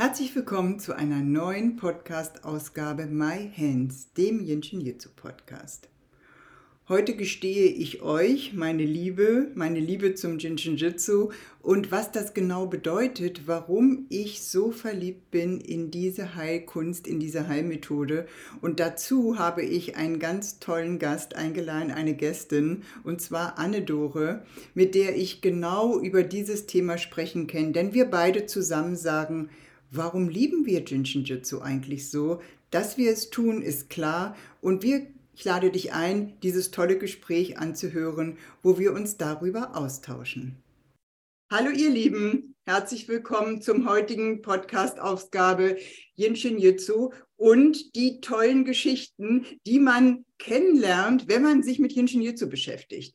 Herzlich willkommen zu einer neuen Podcast-Ausgabe My Hands, dem Jinshin Jitsu Podcast. Heute gestehe ich euch meine Liebe, meine Liebe zum Jinshin Jitsu und was das genau bedeutet, warum ich so verliebt bin in diese Heilkunst, in diese Heilmethode. Und dazu habe ich einen ganz tollen Gast eingeladen, eine Gästin, und zwar Anne Dore, mit der ich genau über dieses Thema sprechen kann. Denn wir beide zusammen sagen, Warum lieben wir Jinshin Jutsu eigentlich so? Dass wir es tun, ist klar und wir, ich lade dich ein, dieses tolle Gespräch anzuhören, wo wir uns darüber austauschen. Hallo ihr Lieben, herzlich willkommen zum heutigen Podcast-Ausgabe Jinshin Jutsu und die tollen Geschichten, die man kennenlernt, wenn man sich mit Jinshin Jutsu beschäftigt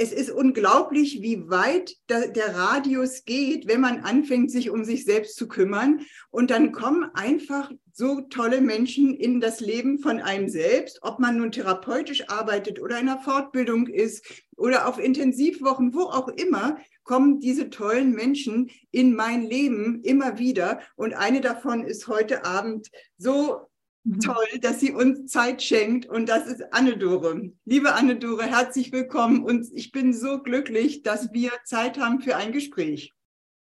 es ist unglaublich, wie weit der, Radius geht, wenn man anfängt, sich um sich selbst zu kümmern. Und dann kommen einfach so tolle Menschen in das Leben von einem selbst, ob man nun therapeutisch arbeitet oder in einer Fortbildung ist oder auf Intensivwochen, wo auch immer, kommen diese tollen Menschen in mein Leben immer wieder. Und eine davon ist heute Abend so. Toll, dass sie uns Zeit schenkt und das ist Anne-Dore. Liebe Anne-Dore, herzlich willkommen und ich bin so glücklich, dass wir Zeit haben für ein Gespräch.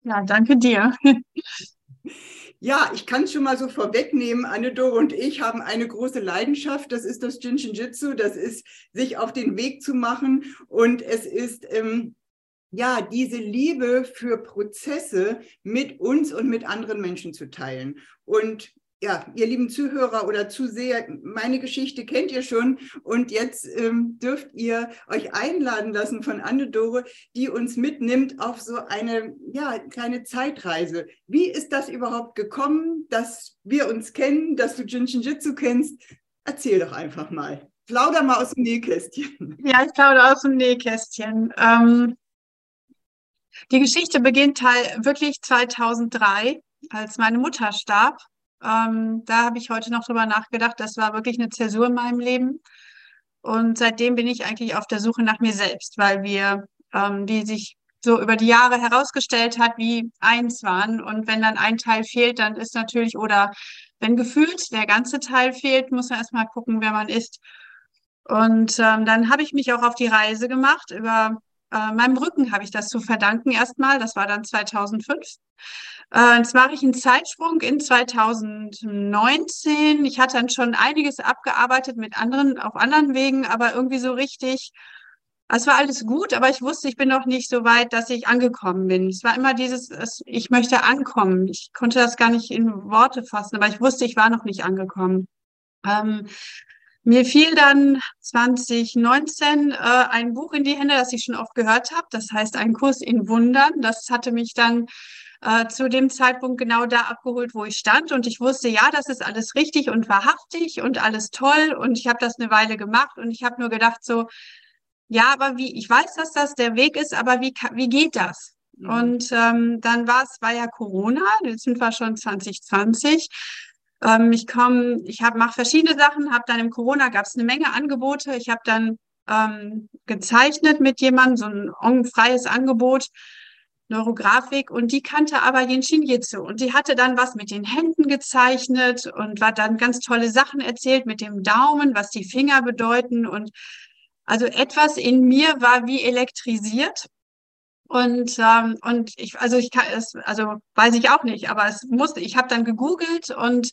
Ja, danke dir. Ja, ich kann es schon mal so vorwegnehmen. Anne-Dore und ich haben eine große Leidenschaft. Das ist das Jinshin Jitsu. Das ist, sich auf den Weg zu machen. Und es ist, ähm, ja, diese Liebe für Prozesse mit uns und mit anderen Menschen zu teilen. Und ja, ihr lieben Zuhörer oder Zuseher, meine Geschichte kennt ihr schon und jetzt ähm, dürft ihr euch einladen lassen von Anne-Dore, die uns mitnimmt auf so eine ja, kleine Zeitreise. Wie ist das überhaupt gekommen, dass wir uns kennen, dass du Jinshin Jitsu kennst? Erzähl doch einfach mal. Plauder mal aus dem Nähkästchen. Ja, ich plaudere aus dem Nähkästchen. Ähm, die Geschichte beginnt halt wirklich 2003, als meine Mutter starb. Ähm, da habe ich heute noch drüber nachgedacht. Das war wirklich eine Zäsur in meinem Leben. Und seitdem bin ich eigentlich auf der Suche nach mir selbst, weil wir, ähm, wie sich so über die Jahre herausgestellt hat, wie eins waren. Und wenn dann ein Teil fehlt, dann ist natürlich, oder wenn gefühlt der ganze Teil fehlt, muss man erstmal gucken, wer man ist. Und ähm, dann habe ich mich auch auf die Reise gemacht. Über äh, meinem Rücken habe ich das zu verdanken erstmal. Das war dann 2005. Äh, jetzt mache ich einen Zeitsprung in 2019. Ich hatte dann schon einiges abgearbeitet mit anderen, auf anderen Wegen, aber irgendwie so richtig, es war alles gut, aber ich wusste, ich bin noch nicht so weit, dass ich angekommen bin. Es war immer dieses, ich möchte ankommen. Ich konnte das gar nicht in Worte fassen, aber ich wusste, ich war noch nicht angekommen. Ähm, mir fiel dann 2019 äh, ein Buch in die Hände, das ich schon oft gehört habe. Das heißt Ein Kurs in Wundern. Das hatte mich dann äh, zu dem Zeitpunkt genau da abgeholt, wo ich stand. Und ich wusste, ja, das ist alles richtig und wahrhaftig und alles toll. Und ich habe das eine Weile gemacht und ich habe nur gedacht so, ja, aber wie, ich weiß, dass das der Weg ist, aber wie, wie geht das? Mhm. Und ähm, dann war es, war ja Corona, jetzt sind wir schon 2020. Ähm, ich komme, ich habe mache verschiedene Sachen, habe dann im Corona gab es eine Menge Angebote. Ich habe dann ähm, gezeichnet mit jemandem, so ein freies Angebot Neurografik. Und die kannte aber Jinshin Jitsu. Und die hatte dann was mit den Händen gezeichnet und war dann ganz tolle Sachen erzählt mit dem Daumen, was die Finger bedeuten. Und also etwas in mir war wie elektrisiert und ähm, und ich also ich kann es also weiß ich auch nicht, aber es musste ich habe dann gegoogelt und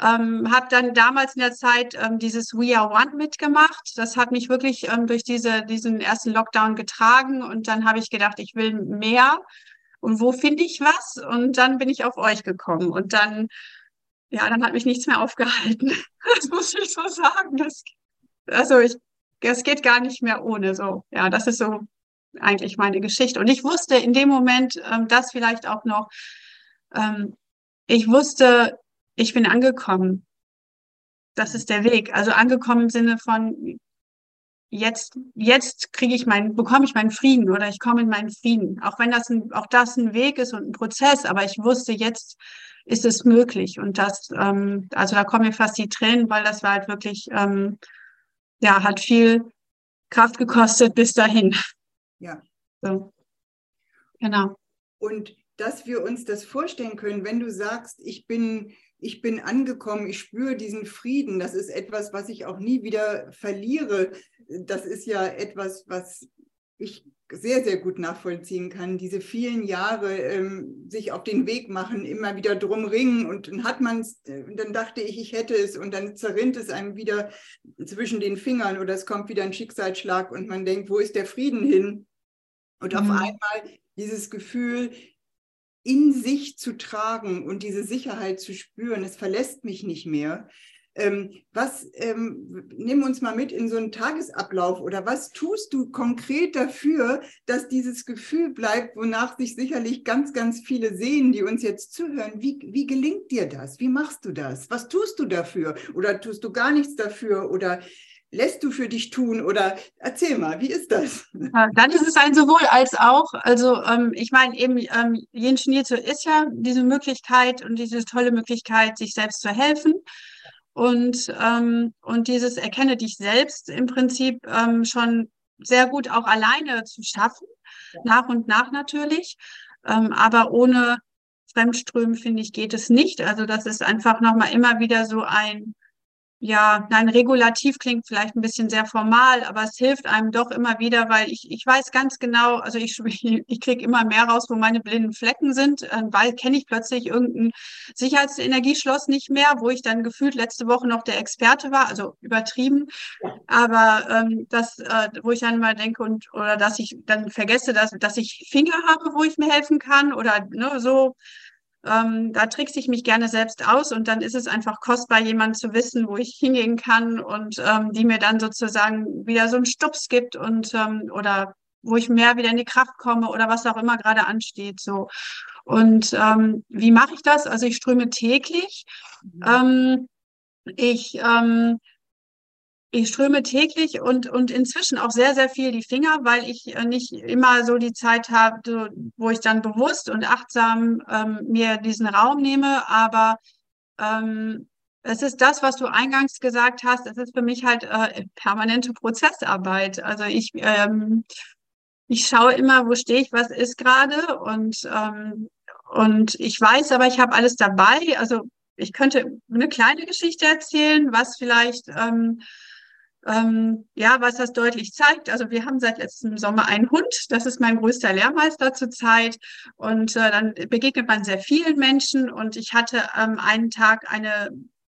ähm, habe dann damals in der Zeit ähm, dieses We Are One mitgemacht. Das hat mich wirklich ähm, durch diese, diesen ersten Lockdown getragen. Und dann habe ich gedacht, ich will mehr. Und wo finde ich was? Und dann bin ich auf euch gekommen. Und dann, ja, dann hat mich nichts mehr aufgehalten. Das muss ich so sagen. Das, also ich, es geht gar nicht mehr ohne so. Ja, das ist so eigentlich meine Geschichte. Und ich wusste in dem Moment, ähm, das vielleicht auch noch, ähm, ich wusste, ich bin angekommen. das ist der Weg. Also angekommen im Sinne von jetzt, jetzt kriege ich meinen, bekomme ich meinen Frieden oder ich komme in meinen Frieden. Auch wenn das ein, auch das ein Weg ist und ein Prozess, aber ich wusste, jetzt ist es möglich. Und das, ähm, also da kommen mir fast die Tränen, weil das war halt wirklich, ähm, ja, hat viel Kraft gekostet bis dahin. Ja. So. Genau. Und dass wir uns das vorstellen können, wenn du sagst, ich bin, ich bin angekommen, ich spüre diesen Frieden, das ist etwas, was ich auch nie wieder verliere. Das ist ja etwas, was ich sehr, sehr gut nachvollziehen kann, diese vielen Jahre ähm, sich auf den Weg machen, immer wieder drum ringen und dann hat man es, äh, dann dachte ich, ich hätte es und dann zerrinnt es einem wieder zwischen den Fingern oder es kommt wieder ein Schicksalsschlag und man denkt, wo ist der Frieden hin? Und mhm. auf einmal dieses Gefühl, in sich zu tragen und diese Sicherheit zu spüren, es verlässt mich nicht mehr. Ähm, was, ähm, nimm uns mal mit in so einen Tagesablauf oder was tust du konkret dafür, dass dieses Gefühl bleibt, wonach sich sicherlich ganz, ganz viele sehen, die uns jetzt zuhören. Wie, wie gelingt dir das? Wie machst du das? Was tust du dafür? Oder tust du gar nichts dafür? Oder lässt du für dich tun? Oder erzähl mal, wie ist das? Ja, dann ist es ein sowohl als auch. Also ähm, ich meine eben, ähm, Yin Shinjitsu ist ja diese Möglichkeit und diese tolle Möglichkeit, sich selbst zu helfen und, ähm, und dieses Erkenne dich selbst im Prinzip ähm, schon sehr gut auch alleine zu schaffen, ja. nach und nach natürlich. Ähm, aber ohne Fremdströmen, finde ich, geht es nicht. Also das ist einfach nochmal immer wieder so ein ja, nein, regulativ klingt vielleicht ein bisschen sehr formal, aber es hilft einem doch immer wieder, weil ich, ich weiß ganz genau, also ich, ich kriege immer mehr raus, wo meine blinden Flecken sind, äh, weil kenne ich plötzlich irgendein Sicherheitsenergieschloss nicht mehr, wo ich dann gefühlt letzte Woche noch der Experte war, also übertrieben, aber ähm, das, äh, wo ich dann mal denke und oder dass ich dann vergesse, dass, dass ich Finger habe, wo ich mir helfen kann oder ne, so ähm, da trickse ich mich gerne selbst aus und dann ist es einfach kostbar, jemanden zu wissen, wo ich hingehen kann und ähm, die mir dann sozusagen wieder so einen Stups gibt und ähm, oder wo ich mehr wieder in die Kraft komme oder was auch immer gerade ansteht. So. Und ähm, wie mache ich das? Also ich ströme täglich. Mhm. Ähm, ich ähm, ich ströme täglich und, und inzwischen auch sehr, sehr viel die Finger, weil ich äh, nicht immer so die Zeit habe, wo ich dann bewusst und achtsam ähm, mir diesen Raum nehme. Aber ähm, es ist das, was du eingangs gesagt hast. Es ist für mich halt äh, permanente Prozessarbeit. Also ich, ähm, ich schaue immer, wo stehe ich, was ist gerade und, ähm, und ich weiß aber, ich habe alles dabei. Also ich könnte eine kleine Geschichte erzählen, was vielleicht ähm, ja, was das deutlich zeigt, also wir haben seit letztem Sommer einen Hund, das ist mein größter Lehrmeister zurzeit. Und äh, dann begegnet man sehr vielen Menschen. Und ich hatte ähm, einen Tag eine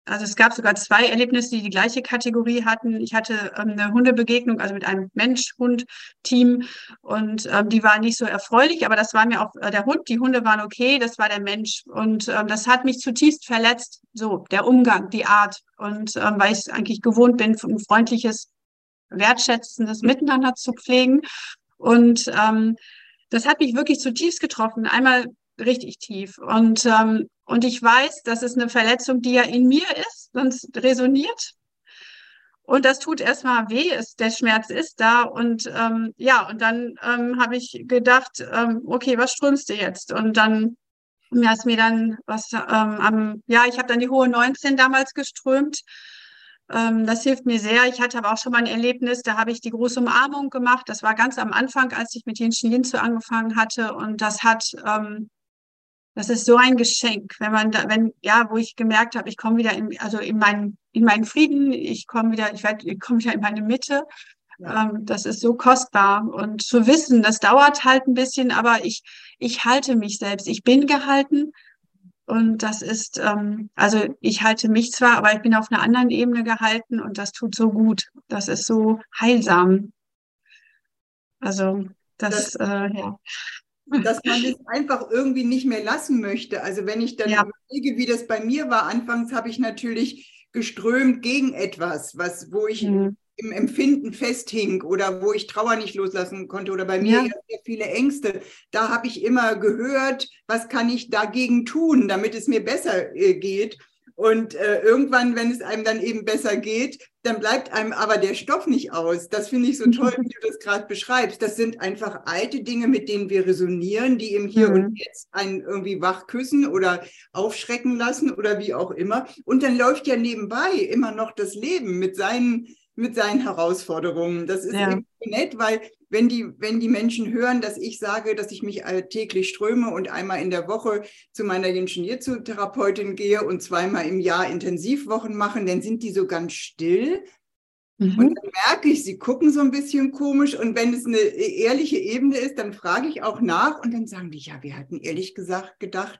also es gab sogar zwei Erlebnisse, die die gleiche Kategorie hatten. Ich hatte ähm, eine Hundebegegnung, also mit einem Mensch-Hund-Team und ähm, die war nicht so erfreulich, aber das war mir auch äh, der Hund. Die Hunde waren okay, das war der Mensch und ähm, das hat mich zutiefst verletzt. So der Umgang, die Art und ähm, weil ich es eigentlich gewohnt bin, ein freundliches, wertschätzendes Miteinander zu pflegen und ähm, das hat mich wirklich zutiefst getroffen. Einmal richtig tief. Und, ähm, und ich weiß, das ist eine Verletzung, die ja in mir ist, sonst resoniert. Und das tut erstmal weh, ist, der Schmerz ist da. Und ähm, ja, und dann ähm, habe ich gedacht, ähm, okay, was strömst du jetzt? Und dann mir ist mir dann was ähm, am, ja, ich habe dann die hohe 19 damals geströmt. Ähm, das hilft mir sehr. Ich hatte aber auch schon mal ein Erlebnis, da habe ich die große Umarmung gemacht. Das war ganz am Anfang, als ich mit Yin Shin zu angefangen hatte. Und das hat ähm, das ist so ein Geschenk, wenn man da, wenn, ja, wo ich gemerkt habe, ich komme wieder in, also in meinen, in meinen Frieden, ich komme wieder, ich werde, ich komme wieder in meine Mitte. Ja. Ähm, das ist so kostbar. Und zu wissen, das dauert halt ein bisschen, aber ich, ich halte mich selbst. Ich bin gehalten. Und das ist, ähm, also ich halte mich zwar, aber ich bin auf einer anderen Ebene gehalten und das tut so gut. Das ist so heilsam. Also das, das äh, ja dass man es einfach irgendwie nicht mehr lassen möchte. Also wenn ich dann ja. überlege, wie das bei mir war, anfangs habe ich natürlich geströmt gegen etwas, was, wo ich mhm. im Empfinden festhing oder wo ich Trauer nicht loslassen konnte oder bei mir ja. sehr viele Ängste. Da habe ich immer gehört, was kann ich dagegen tun, damit es mir besser äh, geht. Und äh, irgendwann, wenn es einem dann eben besser geht, dann bleibt einem aber der Stoff nicht aus. Das finde ich so toll, wie du das gerade beschreibst. Das sind einfach alte Dinge, mit denen wir resonieren, die im Hier mhm. und Jetzt einen irgendwie wach küssen oder aufschrecken lassen oder wie auch immer. Und dann läuft ja nebenbei immer noch das Leben mit seinen mit seinen Herausforderungen. Das ist ja. nett, weil wenn die, wenn die Menschen hören, dass ich sage, dass ich mich täglich ströme und einmal in der Woche zu meiner Therapeutin gehe und zweimal im Jahr Intensivwochen machen, dann sind die so ganz still. Mhm. Und dann merke ich, sie gucken so ein bisschen komisch. Und wenn es eine ehrliche Ebene ist, dann frage ich auch nach und dann sagen die, ja, wir hatten ehrlich gesagt gedacht,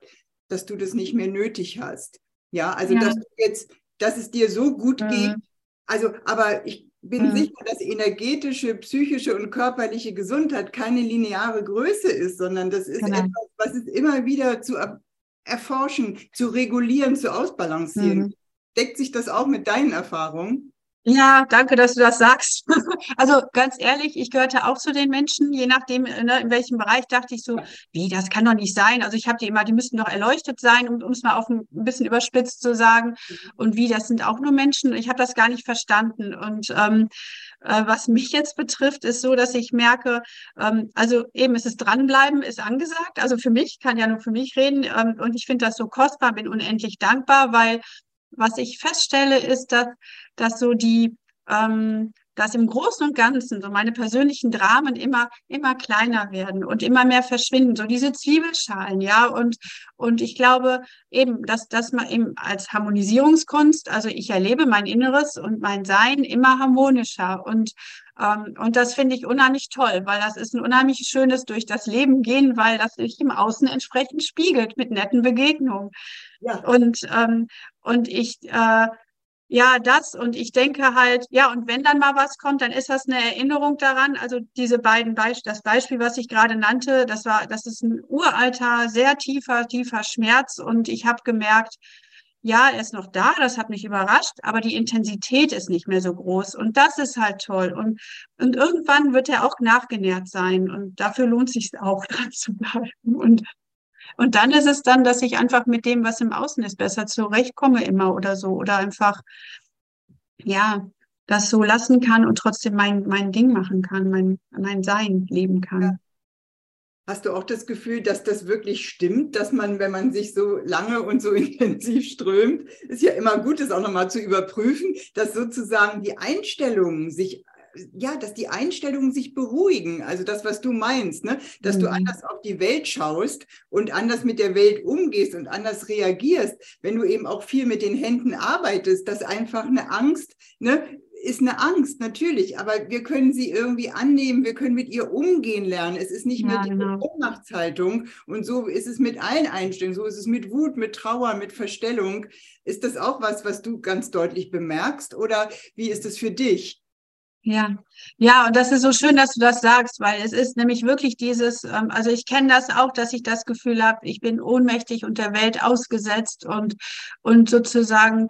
dass du das nicht mehr nötig hast. Ja, also ja. dass du jetzt, dass es dir so gut mhm. geht. Also, aber ich bin mhm. sicher, dass energetische, psychische und körperliche Gesundheit keine lineare Größe ist, sondern das ist genau. etwas, was es immer wieder zu erforschen, zu regulieren, zu ausbalancieren. Mhm. Deckt sich das auch mit deinen Erfahrungen? Ja, danke, dass du das sagst. Also ganz ehrlich, ich gehörte auch zu den Menschen, je nachdem, ne, in welchem Bereich, dachte ich so, wie, das kann doch nicht sein. Also ich habe die immer, die müssten doch erleuchtet sein, um es mal auf ein, ein, bisschen überspitzt zu sagen. Mhm. Und wie, das sind auch nur Menschen. Ich habe das gar nicht verstanden. Und ähm, äh, was mich jetzt betrifft, ist so, dass ich merke, ähm, also eben ist es dranbleiben, ist angesagt. Also für mich, kann ja nur für mich reden. Ähm, und ich finde das so kostbar, bin unendlich dankbar, weil was ich feststelle, ist, dass, dass so die, ähm, dass im Großen und Ganzen so meine persönlichen Dramen immer, immer kleiner werden und immer mehr verschwinden. So diese Zwiebelschalen, ja. Und, und ich glaube eben, dass, dass man eben als Harmonisierungskunst, also ich erlebe mein Inneres und mein Sein immer harmonischer. Und, ähm, und das finde ich unheimlich toll, weil das ist ein unheimlich schönes durch das Leben gehen, weil das sich im Außen entsprechend spiegelt mit netten Begegnungen. Ja. Und, ähm, und ich, äh, ja, das. Und ich denke halt, ja, und wenn dann mal was kommt, dann ist das eine Erinnerung daran. Also diese beiden Beispiele, das Beispiel, was ich gerade nannte, das war, das ist ein uralter, sehr tiefer, tiefer Schmerz. Und ich habe gemerkt, ja, er ist noch da, das hat mich überrascht, aber die Intensität ist nicht mehr so groß. Und das ist halt toll. Und, und irgendwann wird er auch nachgenährt sein. Und dafür lohnt sich auch dran zu bleiben. Und und dann ist es dann, dass ich einfach mit dem, was im Außen ist, besser zurechtkomme immer oder so. Oder einfach, ja, das so lassen kann und trotzdem mein, mein Ding machen kann, mein, mein Sein leben kann. Ja. Hast du auch das Gefühl, dass das wirklich stimmt, dass man, wenn man sich so lange und so intensiv strömt, ist ja immer gut, das auch nochmal zu überprüfen, dass sozusagen die Einstellungen sich ja, dass die Einstellungen sich beruhigen. Also das, was du meinst, ne? dass mhm. du anders auf die Welt schaust und anders mit der Welt umgehst und anders reagierst, wenn du eben auch viel mit den Händen arbeitest, dass einfach eine Angst, ne, ist eine Angst, natürlich, aber wir können sie irgendwie annehmen, wir können mit ihr umgehen lernen. Es ist nicht ja, mehr die genau. Ohnmachtshaltung und so ist es mit allen Einstellungen, so ist es mit Wut, mit Trauer, mit Verstellung. Ist das auch was, was du ganz deutlich bemerkst oder wie ist es für dich? Ja, ja, und das ist so schön, dass du das sagst, weil es ist nämlich wirklich dieses, ähm, also ich kenne das auch, dass ich das Gefühl habe, ich bin ohnmächtig und der Welt ausgesetzt und, und sozusagen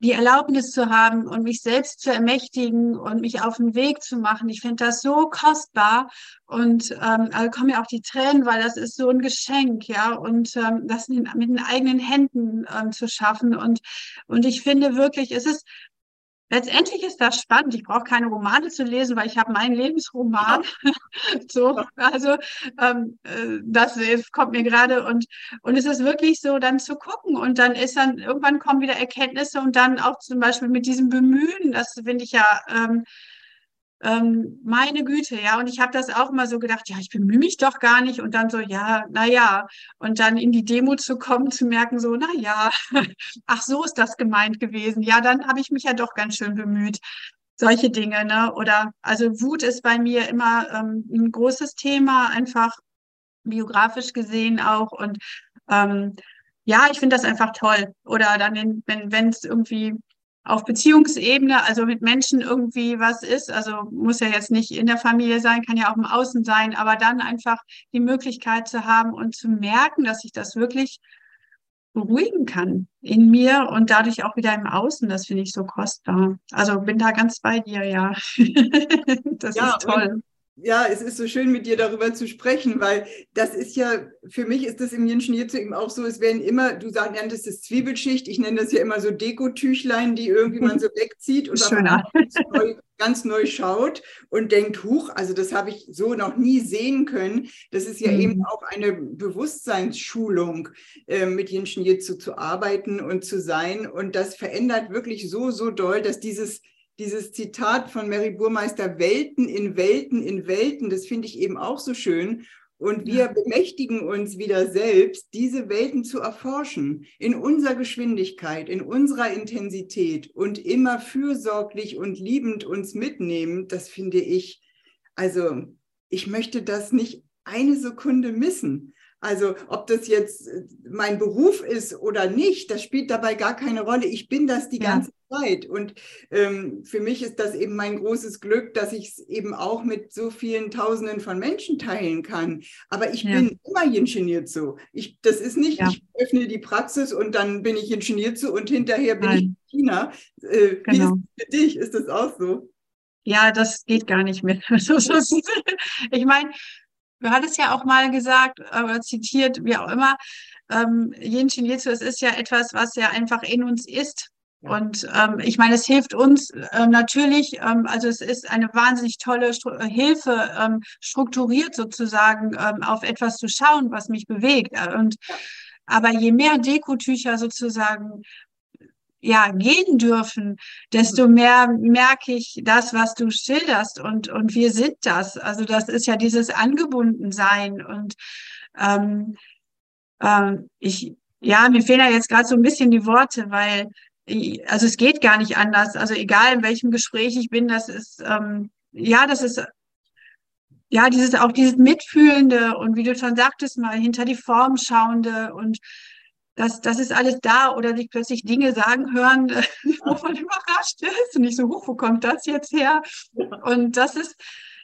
die Erlaubnis zu haben und mich selbst zu ermächtigen und mich auf den Weg zu machen. Ich finde das so kostbar und ähm, also kommen ja auch die Tränen, weil das ist so ein Geschenk, ja, und ähm, das mit den eigenen Händen ähm, zu schaffen und und ich finde wirklich, es ist Letztendlich ist das spannend. Ich brauche keine Romane zu lesen, weil ich habe meinen Lebensroman. So, also ähm, äh, das, das kommt mir gerade und und es ist wirklich so, dann zu gucken und dann ist dann irgendwann kommen wieder Erkenntnisse und dann auch zum Beispiel mit diesem Bemühen. Das finde ich ja ähm, ähm, meine Güte, ja, und ich habe das auch mal so gedacht, ja, ich bemühe mich doch gar nicht und dann so, ja, na ja, und dann in die Demo zu kommen, zu merken, so, na ja, ach, so ist das gemeint gewesen. Ja, dann habe ich mich ja doch ganz schön bemüht. Solche Dinge, ne? Oder also Wut ist bei mir immer ähm, ein großes Thema, einfach biografisch gesehen auch. Und ähm, ja, ich finde das einfach toll. Oder dann, wenn es irgendwie auf Beziehungsebene, also mit Menschen irgendwie was ist, also muss ja jetzt nicht in der Familie sein, kann ja auch im Außen sein, aber dann einfach die Möglichkeit zu haben und zu merken, dass ich das wirklich beruhigen kann in mir und dadurch auch wieder im Außen, das finde ich so kostbar. Also bin da ganz bei dir, ja. das ja, ist toll. Ja, es ist so schön, mit dir darüber zu sprechen, weil das ist ja, für mich ist das im Yin Jitsu eben auch so, es werden immer, du sagst, nanntest es Zwiebelschicht, ich nenne das ja immer so Dekotüchlein, die irgendwie man so wegzieht und ganz neu, ganz neu schaut und denkt, huch, also das habe ich so noch nie sehen können. Das ist ja mhm. eben auch eine Bewusstseinsschulung, äh, mit Yin Jitsu zu arbeiten und zu sein und das verändert wirklich so, so doll, dass dieses dieses Zitat von Mary Burmeister, Welten in Welten in Welten, das finde ich eben auch so schön. Und wir bemächtigen uns wieder selbst, diese Welten zu erforschen, in unserer Geschwindigkeit, in unserer Intensität und immer fürsorglich und liebend uns mitnehmen. Das finde ich, also ich möchte das nicht eine Sekunde missen. Also ob das jetzt mein Beruf ist oder nicht, das spielt dabei gar keine Rolle. Ich bin das die ja. ganze Zeit. Und ähm, für mich ist das eben mein großes Glück, dass ich es eben auch mit so vielen Tausenden von Menschen teilen kann. Aber ich ja. bin immer ingeniert so. Ich, das ist nicht, ja. ich öffne die Praxis und dann bin ich ingeniert so und hinterher bin Nein. ich China. Äh, genau. Wie ist genau. für dich? Ist das auch so? Ja, das geht gar nicht mehr. ich meine, du hattest ja auch mal gesagt oder zitiert, wie auch immer, ähm, Yin Shin Jitsu, es ist ja etwas, was ja einfach in uns ist. Und ähm, ich meine, es hilft uns äh, natürlich, ähm, also es ist eine wahnsinnig tolle Stru äh, Hilfe, ähm, strukturiert sozusagen ähm, auf etwas zu schauen, was mich bewegt. Äh, und aber je mehr Dekotücher sozusagen ja gehen dürfen, desto mehr merke ich das, was du schilderst und und wir sind das. Also das ist ja dieses Angebundensein und ähm, ähm, ich ja, mir fehlen ja jetzt gerade so ein bisschen die Worte, weil also es geht gar nicht anders. Also egal in welchem Gespräch ich bin, das ist, ähm, ja, das ist, ja, dieses, auch dieses Mitfühlende und wie du schon sagtest, mal hinter die Form schauende und das, das ist alles da oder sich plötzlich Dinge sagen hören, wo man überrascht ist und nicht so, hoch, wo kommt das jetzt her? Und das ist,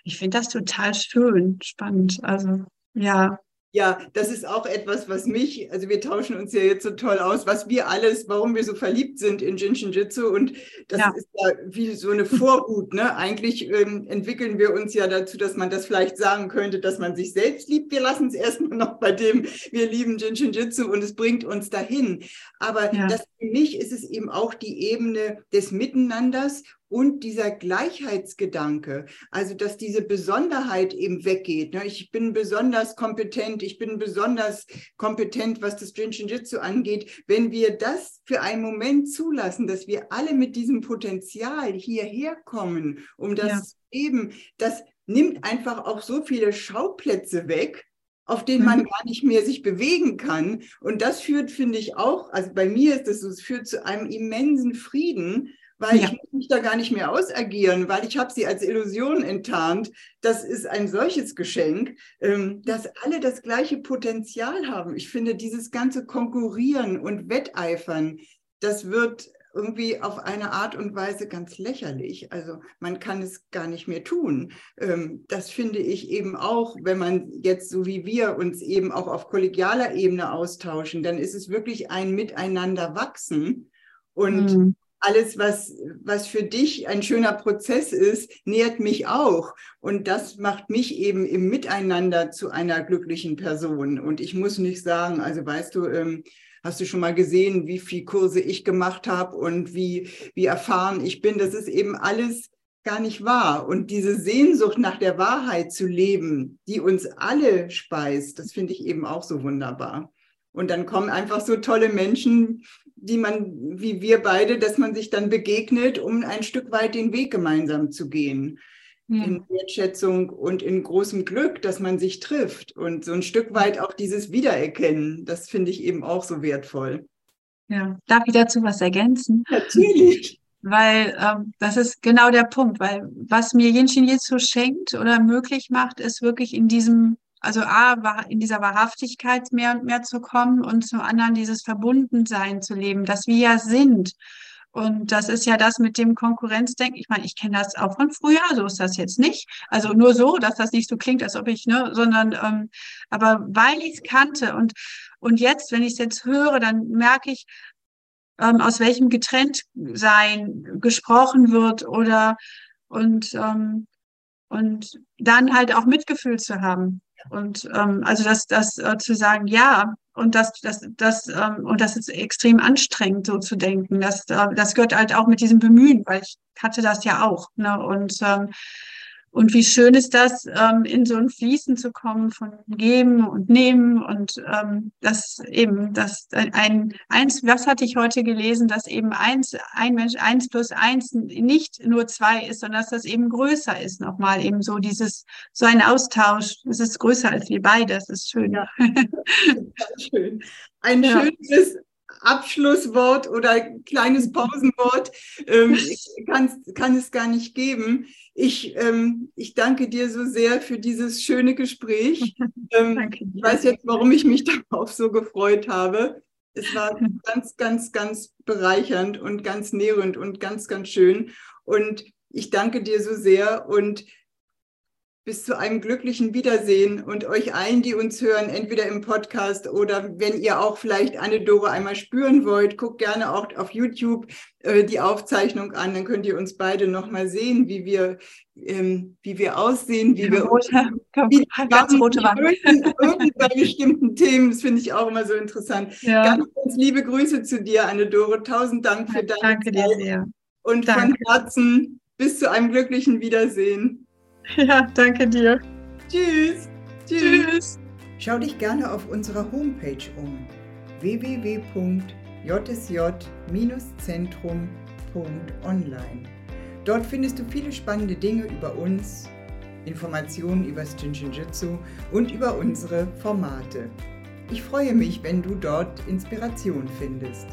ich finde das total schön, spannend. Also, ja. Ja, das ist auch etwas, was mich, also wir tauschen uns ja jetzt so toll aus, was wir alles, warum wir so verliebt sind in Jinshin Jitsu und das ja. ist ja wie so eine Vorhut. Ne? Eigentlich ähm, entwickeln wir uns ja dazu, dass man das vielleicht sagen könnte, dass man sich selbst liebt. Wir lassen es erstmal noch bei dem, wir lieben Jinshin Jitsu und es bringt uns dahin. Aber ja. das, für mich ist es eben auch die Ebene des Miteinanders und dieser Gleichheitsgedanke, also dass diese Besonderheit eben weggeht. Ne? Ich bin besonders kompetent, ich bin besonders kompetent, was das Jinshin Jitsu angeht. Wenn wir das für einen Moment zulassen, dass wir alle mit diesem Potenzial hierher kommen, um das ja. eben, das nimmt einfach auch so viele Schauplätze weg, auf denen man mhm. gar nicht mehr sich bewegen kann. Und das führt, finde ich auch, also bei mir ist es so, es führt zu einem immensen Frieden, weil ja. ich muss mich da gar nicht mehr ausagieren, weil ich habe sie als Illusion enttarnt. Das ist ein solches Geschenk, ähm, dass alle das gleiche Potenzial haben. Ich finde, dieses ganze Konkurrieren und Wetteifern, das wird irgendwie auf eine Art und Weise ganz lächerlich. Also man kann es gar nicht mehr tun. Ähm, das finde ich eben auch, wenn man jetzt so wie wir uns eben auch auf kollegialer Ebene austauschen, dann ist es wirklich ein Miteinander wachsen. Und mhm alles, was, was für dich ein schöner Prozess ist, nährt mich auch. Und das macht mich eben im Miteinander zu einer glücklichen Person. Und ich muss nicht sagen, also weißt du, ähm, hast du schon mal gesehen, wie viel Kurse ich gemacht habe und wie, wie erfahren ich bin. Das ist eben alles gar nicht wahr. Und diese Sehnsucht nach der Wahrheit zu leben, die uns alle speist, das finde ich eben auch so wunderbar. Und dann kommen einfach so tolle Menschen die man, wie wir beide, dass man sich dann begegnet, um ein Stück weit den Weg gemeinsam zu gehen. Ja. In Wertschätzung und in großem Glück, dass man sich trifft und so ein Stück weit auch dieses Wiedererkennen, das finde ich eben auch so wertvoll. Ja, darf ich dazu was ergänzen? Natürlich. Weil ähm, das ist genau der Punkt, weil was mir Jinshin Jitsu schenkt oder möglich macht, ist wirklich in diesem also A, in dieser Wahrhaftigkeit mehr und mehr zu kommen und zum anderen dieses Verbundensein zu leben, dass wir ja sind. Und das ist ja das mit dem Konkurrenzdenken. Ich meine, ich kenne das auch von früher, so ist das jetzt nicht. Also nur so, dass das nicht so klingt, als ob ich, ne, sondern, ähm, aber weil ich es kannte und, und jetzt, wenn ich es jetzt höre, dann merke ich, ähm, aus welchem Getrenntsein gesprochen wird oder, und, ähm, und dann halt auch Mitgefühl zu haben. Und ähm, also das, das äh, zu sagen, ja, und das, das, das, ähm, und das ist extrem anstrengend, so zu denken. Das, äh, das gehört halt auch mit diesem Bemühen, weil ich hatte das ja auch. Ne? Und ähm, und wie schön ist das, ähm, in so ein Fließen zu kommen von Geben und Nehmen und ähm, das eben, das ein eins, was hatte ich heute gelesen, dass eben eins, ein Mensch, eins plus eins nicht nur zwei ist, sondern dass das eben größer ist nochmal, eben so dieses, so ein Austausch, es ist größer als wir beide, das ist schön. Ja. schön. Ein ja. schönes Abschlusswort oder kleines Pausenwort ähm, kann, es gar nicht geben. Ich, ähm, ich danke dir so sehr für dieses schöne Gespräch. Ähm, ich weiß jetzt, warum ich mich darauf so gefreut habe. Es war ganz, ganz, ganz bereichernd und ganz nährend und ganz, ganz schön. Und ich danke dir so sehr und bis zu einem glücklichen Wiedersehen und euch allen, die uns hören, entweder im Podcast oder wenn ihr auch vielleicht Anne-Dore einmal spüren wollt, guckt gerne auch auf YouTube äh, die Aufzeichnung an, dann könnt ihr uns beide nochmal sehen, wie wir, ähm, wie wir aussehen, wie wir rote, wie ganz rote Wand. bei bestimmten Themen, das finde ich auch immer so interessant. Ja. Ganz, ganz liebe Grüße zu dir, Anne-Dore. Tausend Dank für deine Danke Zeit. dir sehr. Und Danke. von Herzen bis zu einem glücklichen Wiedersehen. Ja, danke dir. Tschüss. Tschüss. Schau dich gerne auf unserer Homepage um www.jsj-zentrum.online. Dort findest du viele spannende Dinge über uns, Informationen über Shinjitsu und über unsere Formate. Ich freue mich, wenn du dort Inspiration findest.